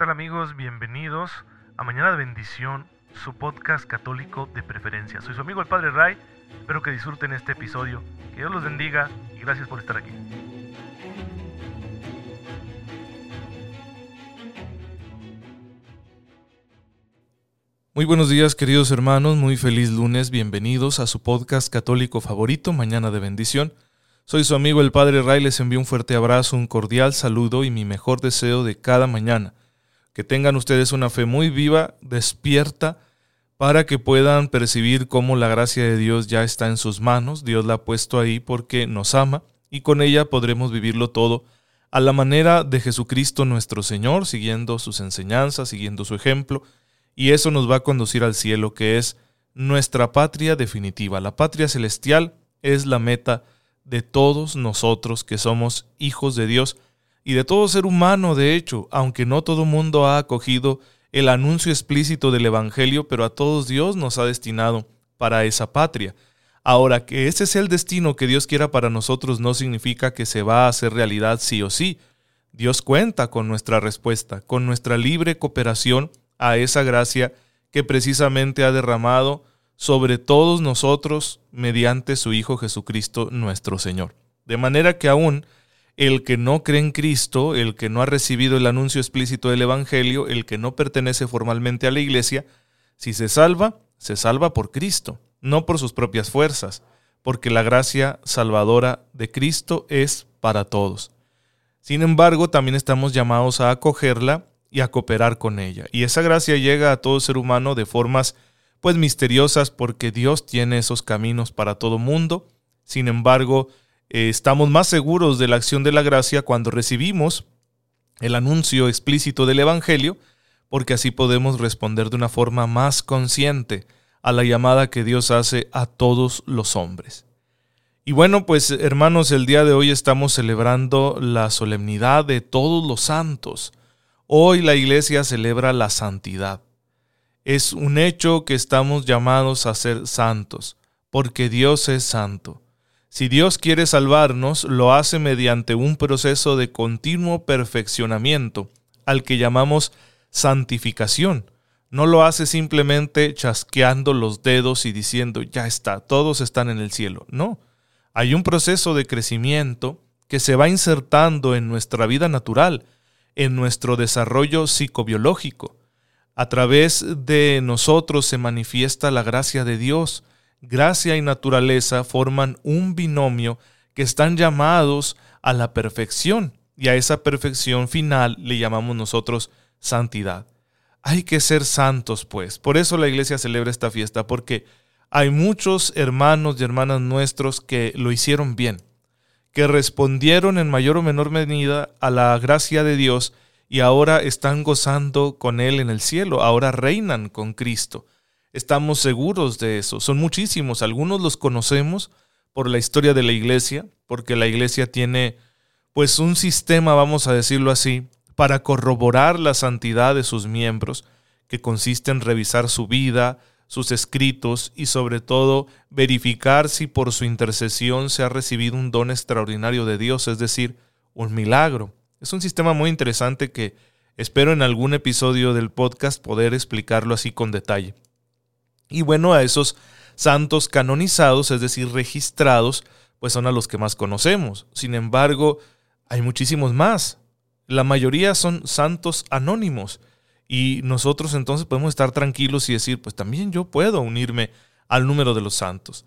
tal amigos? Bienvenidos a Mañana de Bendición, su podcast católico de preferencia. Soy su amigo el Padre Ray, espero que disfruten este episodio, que Dios los bendiga y gracias por estar aquí. Muy buenos días queridos hermanos, muy feliz lunes, bienvenidos a su podcast católico favorito, Mañana de Bendición. Soy su amigo el Padre Ray, les envío un fuerte abrazo, un cordial saludo y mi mejor deseo de cada mañana. Que tengan ustedes una fe muy viva, despierta, para que puedan percibir cómo la gracia de Dios ya está en sus manos, Dios la ha puesto ahí porque nos ama y con ella podremos vivirlo todo a la manera de Jesucristo nuestro Señor, siguiendo sus enseñanzas, siguiendo su ejemplo, y eso nos va a conducir al cielo, que es nuestra patria definitiva. La patria celestial es la meta de todos nosotros que somos hijos de Dios y de todo ser humano, de hecho, aunque no todo mundo ha acogido el anuncio explícito del Evangelio, pero a todos Dios nos ha destinado para esa patria. Ahora, que ese es el destino que Dios quiera para nosotros no significa que se va a hacer realidad sí o sí. Dios cuenta con nuestra respuesta, con nuestra libre cooperación a esa gracia que precisamente ha derramado sobre todos nosotros mediante su Hijo Jesucristo nuestro Señor. De manera que aún el que no cree en Cristo, el que no ha recibido el anuncio explícito del Evangelio, el que no pertenece formalmente a la iglesia, si se salva, se salva por Cristo, no por sus propias fuerzas, porque la gracia salvadora de Cristo es para todos. Sin embargo, también estamos llamados a acogerla y a cooperar con ella. Y esa gracia llega a todo ser humano de formas pues misteriosas porque Dios tiene esos caminos para todo mundo. Sin embargo, eh, estamos más seguros de la acción de la gracia cuando recibimos el anuncio explícito del Evangelio, porque así podemos responder de una forma más consciente a la llamada que Dios hace a todos los hombres. Y bueno, pues hermanos, el día de hoy estamos celebrando la solemnidad de todos los santos. Hoy la iglesia celebra la santidad. Es un hecho que estamos llamados a ser santos, porque Dios es santo. Si Dios quiere salvarnos, lo hace mediante un proceso de continuo perfeccionamiento, al que llamamos santificación. No lo hace simplemente chasqueando los dedos y diciendo, ya está, todos están en el cielo. No, hay un proceso de crecimiento que se va insertando en nuestra vida natural, en nuestro desarrollo psicobiológico. A través de nosotros se manifiesta la gracia de Dios. Gracia y naturaleza forman un binomio que están llamados a la perfección y a esa perfección final le llamamos nosotros santidad. Hay que ser santos, pues. Por eso la iglesia celebra esta fiesta, porque hay muchos hermanos y hermanas nuestros que lo hicieron bien que respondieron en mayor o menor medida a la gracia de Dios y ahora están gozando con Él en el cielo, ahora reinan con Cristo. Estamos seguros de eso. Son muchísimos, algunos los conocemos por la historia de la iglesia, porque la iglesia tiene pues un sistema, vamos a decirlo así, para corroborar la santidad de sus miembros, que consiste en revisar su vida, sus escritos y sobre todo verificar si por su intercesión se ha recibido un don extraordinario de Dios, es decir, un milagro. Es un sistema muy interesante que espero en algún episodio del podcast poder explicarlo así con detalle. Y bueno, a esos santos canonizados, es decir, registrados, pues son a los que más conocemos. Sin embargo, hay muchísimos más. La mayoría son santos anónimos y nosotros entonces podemos estar tranquilos y decir, pues también yo puedo unirme al número de los santos.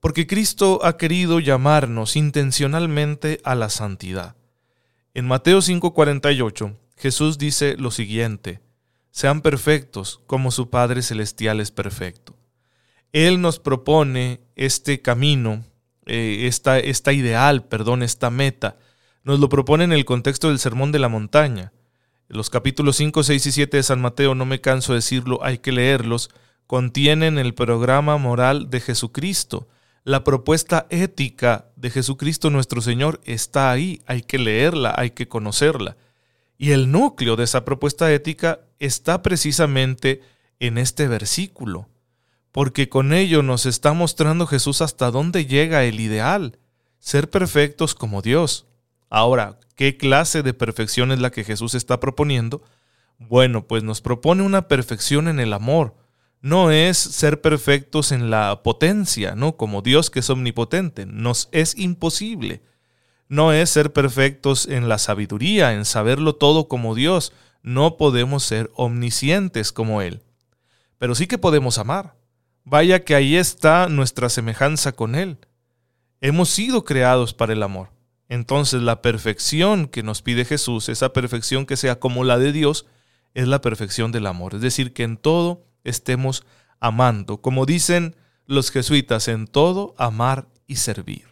Porque Cristo ha querido llamarnos intencionalmente a la santidad. En Mateo 5:48, Jesús dice lo siguiente, sean perfectos como su Padre Celestial es perfecto. Él nos propone este camino, eh, esta, esta ideal, perdón, esta meta, nos lo propone en el contexto del Sermón de la Montaña. Los capítulos 5, 6 y 7 de San Mateo, no me canso de decirlo, hay que leerlos, contienen el programa moral de Jesucristo. La propuesta ética de Jesucristo nuestro Señor está ahí, hay que leerla, hay que conocerla. Y el núcleo de esa propuesta ética está precisamente en este versículo, porque con ello nos está mostrando Jesús hasta dónde llega el ideal, ser perfectos como Dios. Ahora, ¿qué clase de perfección es la que Jesús está proponiendo? Bueno, pues nos propone una perfección en el amor. No es ser perfectos en la potencia, ¿no? Como Dios que es omnipotente. Nos es imposible. No es ser perfectos en la sabiduría, en saberlo todo como Dios. No podemos ser omniscientes como Él. Pero sí que podemos amar. Vaya que ahí está nuestra semejanza con Él. Hemos sido creados para el amor. Entonces la perfección que nos pide Jesús, esa perfección que sea como la de Dios, es la perfección del amor. Es decir, que en todo estemos amando. Como dicen los jesuitas, en todo amar y servir.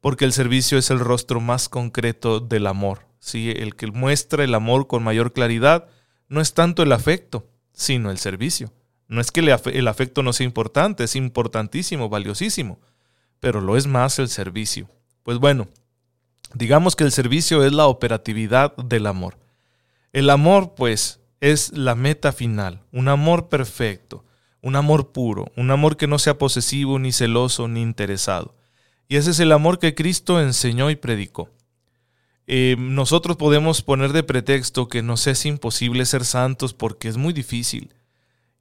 Porque el servicio es el rostro más concreto del amor. ¿Sí? El que muestra el amor con mayor claridad no es tanto el afecto, sino el servicio. No es que el afecto no sea importante, es importantísimo, valiosísimo, pero lo es más el servicio. Pues bueno, digamos que el servicio es la operatividad del amor. El amor, pues, es la meta final, un amor perfecto, un amor puro, un amor que no sea posesivo, ni celoso, ni interesado. Y ese es el amor que Cristo enseñó y predicó. Eh, nosotros podemos poner de pretexto que nos es imposible ser santos porque es muy difícil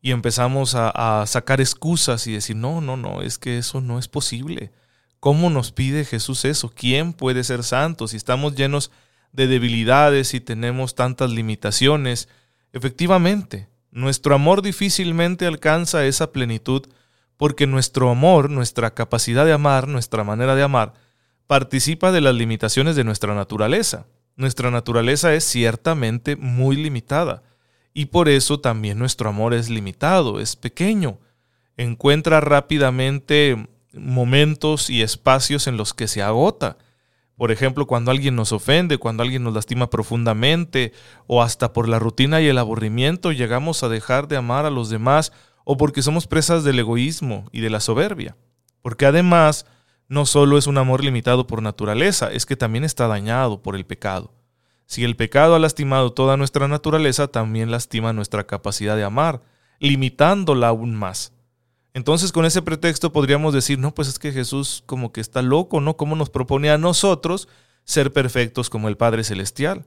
y empezamos a, sacar excusas y decir, no, no, no, es que eso no es posible. ¿Cómo nos pide Jesús eso? ¿Quién puede ser santo si estamos llenos de debilidades y tenemos tantas limitaciones? Efectivamente, nuestro amor difícilmente alcanza esa plenitud porque nuestro amor, nuestra capacidad de amar, nuestra manera de amar, participa de las limitaciones de nuestra naturaleza. Nuestra naturaleza es ciertamente muy limitada y por eso también nuestro amor es limitado, es pequeño. Encuentra rápidamente momentos y espacios en los que se agota. Por ejemplo, cuando alguien nos ofende, cuando alguien nos lastima profundamente, o hasta por la rutina y el aburrimiento llegamos a dejar de amar a los demás, o porque somos presas del egoísmo y de la soberbia. Porque además, no solo es un amor limitado por naturaleza, es que también está dañado por el pecado. Si el pecado ha lastimado toda nuestra naturaleza, también lastima nuestra capacidad de amar, limitándola aún más. Entonces con ese pretexto podríamos decir, no, pues es que Jesús como que está loco, ¿no? ¿Cómo nos propone a nosotros ser perfectos como el Padre Celestial?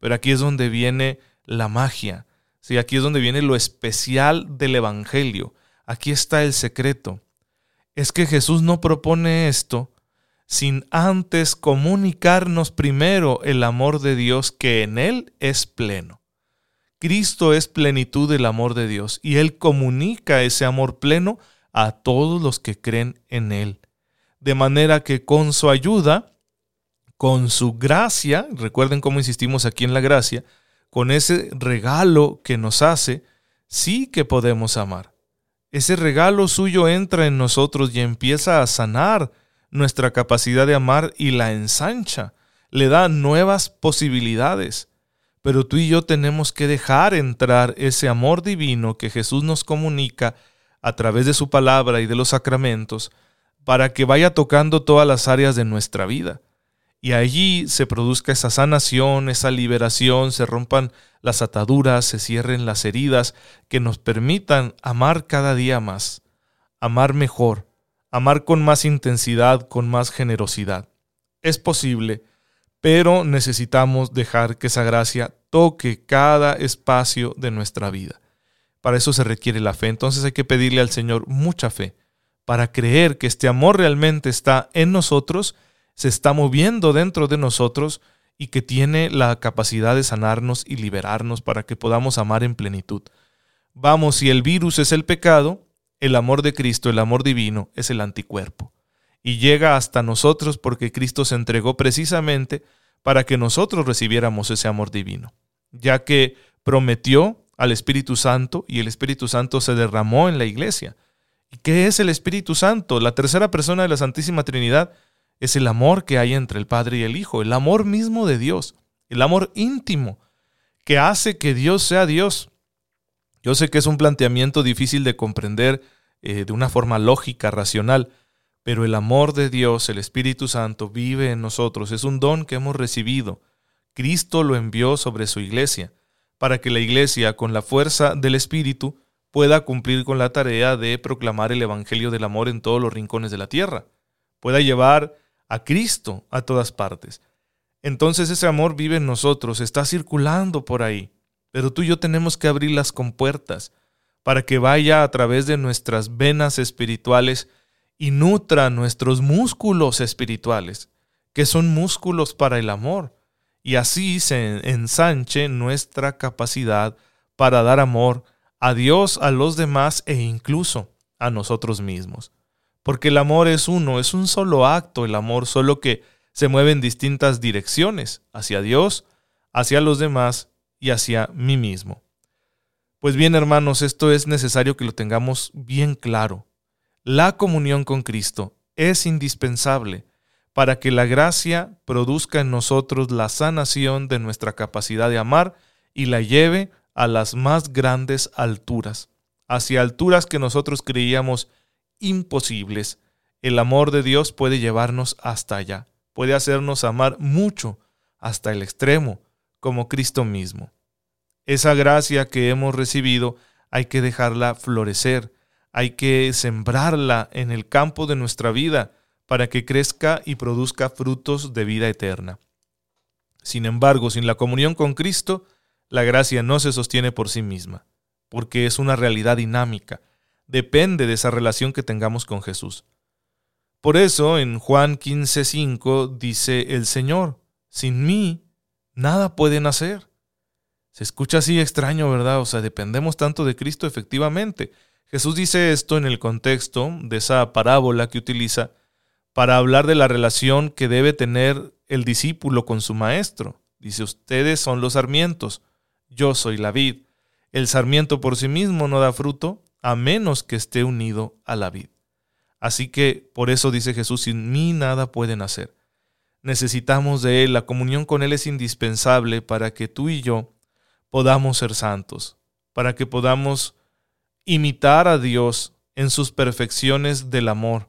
Pero aquí es donde viene la magia, ¿sí? aquí es donde viene lo especial del Evangelio, aquí está el secreto. Es que Jesús no propone esto sin antes comunicarnos primero el amor de Dios que en Él es pleno. Cristo es plenitud del amor de Dios y Él comunica ese amor pleno a todos los que creen en Él. De manera que con su ayuda, con su gracia, recuerden cómo insistimos aquí en la gracia, con ese regalo que nos hace, sí que podemos amar. Ese regalo suyo entra en nosotros y empieza a sanar nuestra capacidad de amar y la ensancha, le da nuevas posibilidades. Pero tú y yo tenemos que dejar entrar ese amor divino que Jesús nos comunica a través de su palabra y de los sacramentos para que vaya tocando todas las áreas de nuestra vida. Y allí se produzca esa sanación, esa liberación, se rompan las ataduras, se cierren las heridas que nos permitan amar cada día más, amar mejor, amar con más intensidad, con más generosidad. Es posible, pero necesitamos dejar que esa gracia toque cada espacio de nuestra vida. Para eso se requiere la fe, entonces hay que pedirle al Señor mucha fe, para creer que este amor realmente está en nosotros, se está moviendo dentro de nosotros y que tiene la capacidad de sanarnos y liberarnos para que podamos amar en plenitud. Vamos, si el virus es el pecado, el amor de Cristo, el amor divino, es el anticuerpo. Y llega hasta nosotros porque Cristo se entregó precisamente para que nosotros recibiéramos ese amor divino, ya que prometió al Espíritu Santo y el Espíritu Santo se derramó en la iglesia. ¿Y qué es el Espíritu Santo? La tercera persona de la Santísima Trinidad es el amor que hay entre el Padre y el Hijo, el amor mismo de Dios, el amor íntimo, que hace que Dios sea Dios yo sé que es un planteamiento difícil de comprender eh, de una forma lógica, racional, pero el amor de Dios, el Espíritu Santo, vive en nosotros, es un don que hemos recibido. Cristo lo envió sobre su iglesia, para que la iglesia, con la fuerza del Espíritu, pueda cumplir con la tarea de proclamar el Evangelio del amor en todos los rincones de la tierra, pueda llevar a Cristo a todas partes. Entonces ese amor vive en nosotros, está circulando por ahí, pero tú y yo tenemos que abrir las compuertas para que vaya a través de nuestras venas espirituales y nutra nuestros músculos espirituales, que son músculos para el amor, y así se ensanche nuestra capacidad para dar amor a Dios, a los demás e incluso a nosotros mismos. Porque el amor es uno, es un solo acto, el amor solo que se mueve en distintas direcciones, hacia Dios, hacia los demás y hacia mí mismo. Pues bien, hermanos, esto es necesario que lo tengamos bien claro. La comunión con Cristo es indispensable para que la gracia produzca en nosotros la sanación de nuestra capacidad de amar y la lleve a las más grandes alturas, hacia alturas que nosotros creíamos imposibles. El amor de Dios puede llevarnos hasta allá puede hacernos amar mucho hasta el extremo, como Cristo mismo. Esa gracia que hemos recibido hay que dejarla florecer, hay que sembrarla en el campo de nuestra vida para que crezca y produzca frutos de vida eterna. Sin embargo, sin la comunión con Cristo, la gracia no se sostiene por sí misma, porque es una realidad dinámica, depende de esa relación que tengamos con Jesús. Por eso en Juan 15:5 dice el Señor, sin mí nada pueden hacer. Se escucha así extraño, ¿verdad? O sea, dependemos tanto de Cristo efectivamente. Jesús dice esto en el contexto de esa parábola que utiliza para hablar de la relación que debe tener el discípulo con su maestro. Dice, ustedes son los sarmientos, yo soy la vid. El sarmiento por sí mismo no da fruto a menos que esté unido a la vid. Así que por eso dice Jesús, sin mí nada pueden hacer. Necesitamos de Él, la comunión con Él es indispensable para que tú y yo podamos ser santos, para que podamos imitar a Dios en sus perfecciones del amor.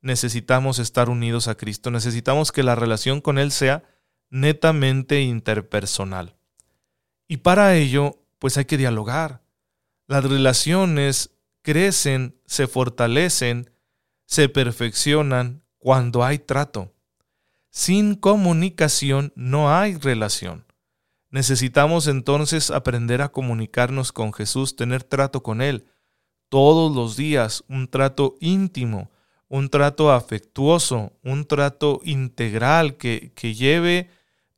Necesitamos estar unidos a Cristo, necesitamos que la relación con Él sea netamente interpersonal. Y para ello, pues hay que dialogar. Las relaciones crecen, se fortalecen se perfeccionan cuando hay trato. Sin comunicación no hay relación. Necesitamos entonces aprender a comunicarnos con Jesús, tener trato con Él todos los días, un trato íntimo, un trato afectuoso, un trato integral que, que lleve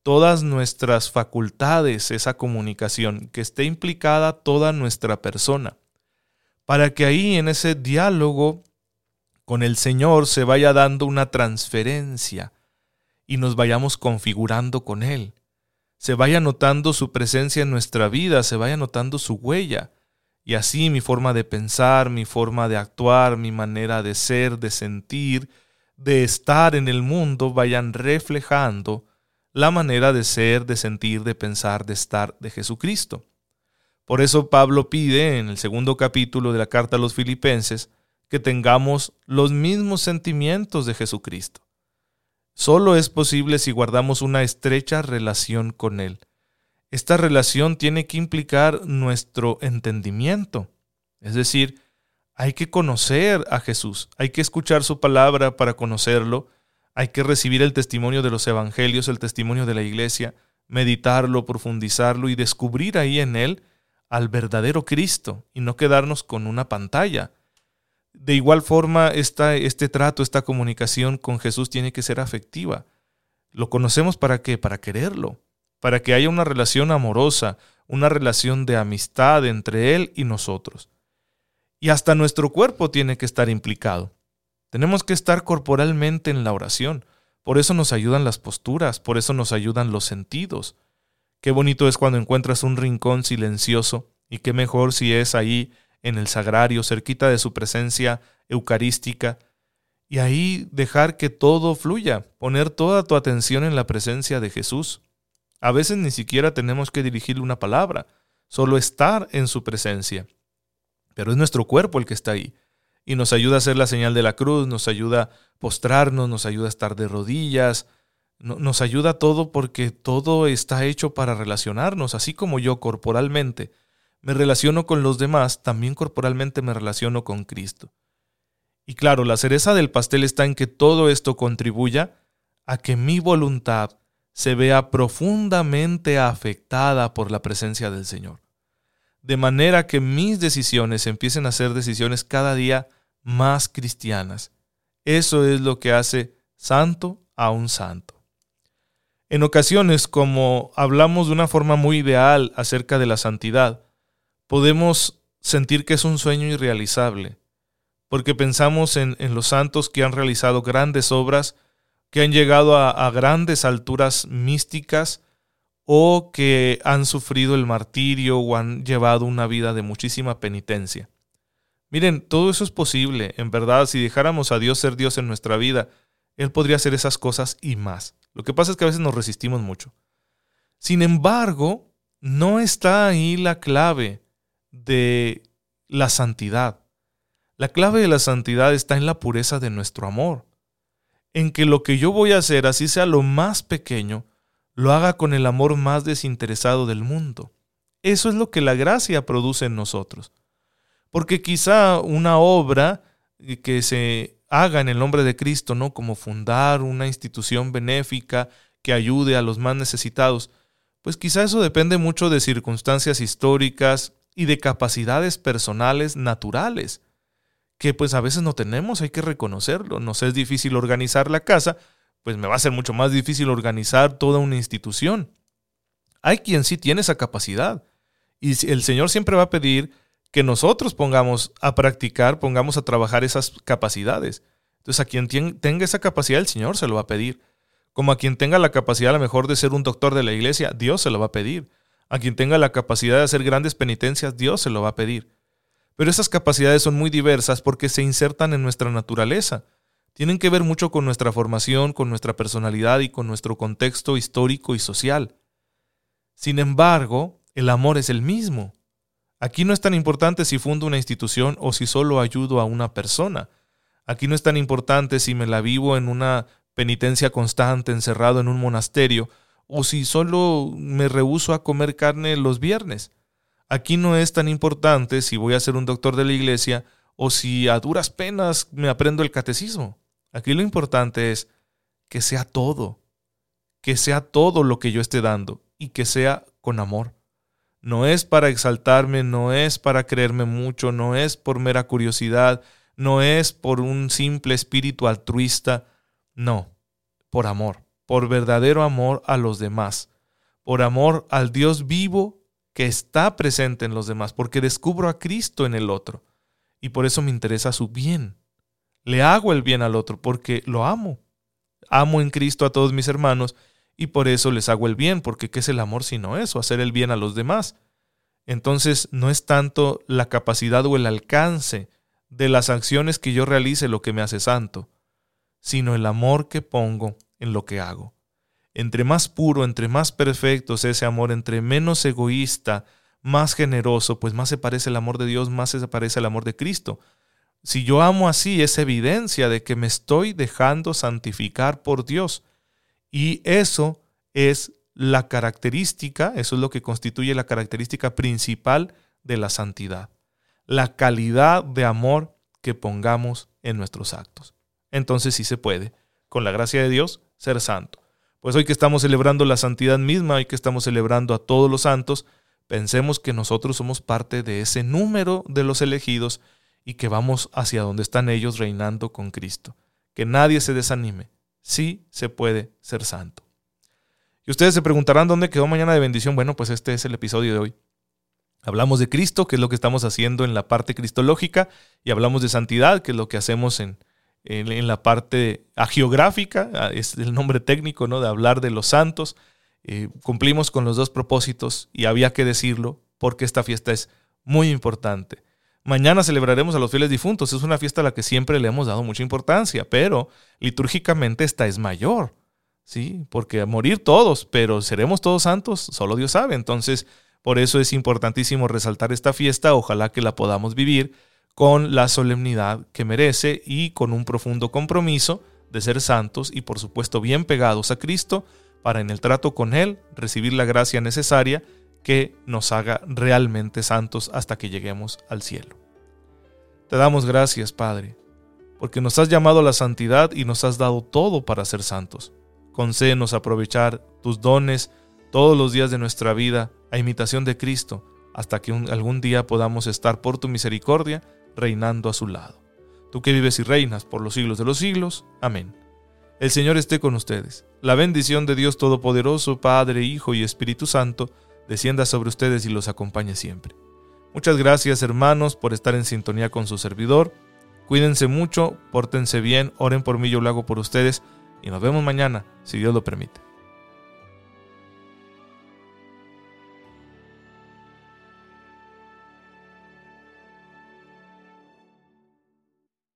todas nuestras facultades, esa comunicación, que esté implicada toda nuestra persona, para que ahí en ese diálogo con el Señor se vaya dando una transferencia y nos vayamos configurando con Él. Se vaya notando su presencia en nuestra vida, se vaya notando su huella. Y así mi forma de pensar, mi forma de actuar, mi manera de ser, de sentir, de estar en el mundo vayan reflejando la manera de ser, de sentir, de pensar, de estar de Jesucristo. Por eso Pablo pide en el segundo capítulo de la carta a los filipenses que tengamos los mismos sentimientos de Jesucristo. Solo es posible si guardamos una estrecha relación con Él. Esta relación tiene que implicar nuestro entendimiento. Es decir, hay que conocer a Jesús, hay que escuchar su palabra para conocerlo, hay que recibir el testimonio de los evangelios, el testimonio de la iglesia, meditarlo, profundizarlo y descubrir ahí en Él al verdadero Cristo y no quedarnos con una pantalla, de igual forma, este trato, esta comunicación con Jesús tiene que ser afectiva. ¿Lo conocemos para qué? Para quererlo, para que haya una relación amorosa, una relación de amistad entre Él y nosotros. Y hasta nuestro cuerpo tiene que estar implicado. Tenemos que estar corporalmente en la oración. Por eso nos ayudan las posturas, por eso nos ayudan los sentidos. Qué bonito es cuando encuentras un rincón silencioso y qué mejor si es ahí en el sagrario, cerquita de su presencia eucarística, y ahí dejar que todo fluya, poner toda tu atención en la presencia de Jesús. A veces ni siquiera tenemos que dirigirle una palabra, solo estar en su presencia. Pero es nuestro cuerpo el que está ahí, y nos ayuda a hacer la señal de la cruz, nos ayuda a postrarnos, nos ayuda a estar de rodillas, nos ayuda todo porque todo está hecho para relacionarnos, así como yo corporalmente me relaciono con los demás, también corporalmente me relaciono con Cristo. Y claro, la cereza del pastel está en que todo esto contribuya a que mi voluntad se vea profundamente afectada por la presencia del Señor. de manera que mis decisiones empiecen a ser decisiones cada día más cristianas. Eso es lo que hace santo a un santo. En ocasiones, como hablamos de una forma muy ideal acerca de la santidad, podemos sentir que es un sueño irrealizable, porque pensamos en, los santos que han realizado grandes obras, que han llegado a grandes alturas místicas, o que han sufrido el martirio o han llevado una vida de muchísima penitencia. Miren, todo eso es posible, en verdad, si dejáramos a Dios ser Dios en nuestra vida, Él podría hacer esas cosas y más. Lo que pasa es que a veces nos resistimos mucho. Sin embargo, no está ahí la clave de la santidad. La clave de la santidad está en la pureza de nuestro amor. En que lo que yo voy a hacer, así sea lo más pequeño, lo haga con el amor más desinteresado del mundo. Eso es lo que la gracia produce en nosotros. Porque quizá una obra que se haga en el nombre de Cristo, ¿no? Como fundar una institución benéfica que ayude a los más necesitados. Pues quizá eso depende mucho de circunstancias históricas y de capacidades personales naturales, que pues a veces no tenemos, hay que reconocerlo. Nos es difícil organizar la casa, pues me va a ser mucho más difícil organizar toda una institución. Hay quien sí tiene esa capacidad. Y el Señor siempre va a pedir que nosotros pongamos a practicar, pongamos a trabajar esas capacidades. Entonces, a quien tenga esa capacidad, el Señor se lo va a pedir. Como a quien tenga la capacidad a lo mejor de ser un doctor de la iglesia, Dios se lo va a pedir. A quien tenga la capacidad de hacer grandes penitencias, Dios se lo va a pedir. Pero esas capacidades son muy diversas porque se insertan en nuestra naturaleza. Tienen que ver mucho con nuestra formación, con nuestra personalidad y con nuestro contexto histórico y social. Sin embargo, el amor es el mismo. Aquí no es tan importante si fundo una institución o si solo ayudo a una persona. Aquí no es tan importante si me la vivo en una penitencia constante, encerrado en un monasterio, o si solo me rehuso a comer carne los viernes. Aquí no es tan importante si voy a ser un doctor de la iglesia o si a duras penas me aprendo el catecismo. Aquí lo importante es que sea todo, que sea todo lo que yo esté dando y que sea con amor. No es para exaltarme, no es para creerme mucho, no es por mera curiosidad, no es por un simple espíritu altruista, no, por amor, por verdadero amor a los demás, por amor al Dios vivo que está presente en los demás, porque descubro a Cristo en el otro y por eso me interesa su bien. Le hago el bien al otro porque lo amo. Amo en Cristo a todos mis hermanos y por eso les hago el bien, porque ¿qué es el amor sino eso? Hacer el bien a los demás. Entonces no es tanto la capacidad o el alcance de las acciones que yo realice lo que me hace santo, sino el amor que pongo en lo que hago. Entre más puro, entre más perfecto sea ese amor, entre menos egoísta, más generoso, pues más se parece el amor de Dios, más se parece el amor de Cristo. Si yo amo así, es evidencia de que me estoy dejando santificar por Dios. Y eso es la característica, eso es lo que constituye la característica principal de la santidad. La calidad de amor que pongamos en nuestros actos. Entonces sí se puede, con la gracia de Dios, ser santo. Pues hoy que estamos celebrando la santidad misma, hoy que estamos celebrando a todos los santos, pensemos que nosotros somos parte de ese número de los elegidos y que vamos hacia donde están ellos reinando con Cristo. Que nadie se desanime, sí se puede ser santo. Y ustedes se preguntarán dónde quedó mañana de bendición. Bueno, pues este es el episodio de hoy. Hablamos de Cristo, que es lo que estamos haciendo en la parte cristológica, y hablamos de santidad, que es lo que hacemos en, en, la parte agiográfica, ah, es el nombre técnico, ¿no? De hablar de los santos. Eh, cumplimos con los dos propósitos y había que decirlo porque esta fiesta es muy importante. Mañana celebraremos a los fieles difuntos. Es una fiesta a la que siempre le hemos dado mucha importancia, pero litúrgicamente esta es mayor. ¿Sí? Porque a morir todos, pero seremos todos santos, solo Dios sabe. Entonces, por eso es importantísimo resaltar esta fiesta. Ojalá que la podamos vivir con la solemnidad que merece y con un profundo compromiso de ser santos y por supuesto bien pegados a Cristo para en el trato con Él recibir la gracia necesaria que nos haga realmente santos hasta que lleguemos al cielo. Te damos gracias, Padre, porque nos has llamado a la santidad y nos has dado todo para ser santos. Concédenos aprovechar tus dones todos los días de nuestra vida a imitación de Cristo, hasta que algún día podamos estar por tu misericordia reinando a su lado. Tú que vives y reinas por los siglos de los siglos. Amén. El Señor esté con ustedes. La bendición de Dios Todopoderoso, Padre, Hijo y Espíritu Santo, descienda sobre ustedes y los acompañe siempre. Muchas gracias hermanos por estar en sintonía con su servidor. Cuídense mucho, pórtense bien, oren por mí, yo lo hago por ustedes y nos vemos mañana, si Dios lo permite.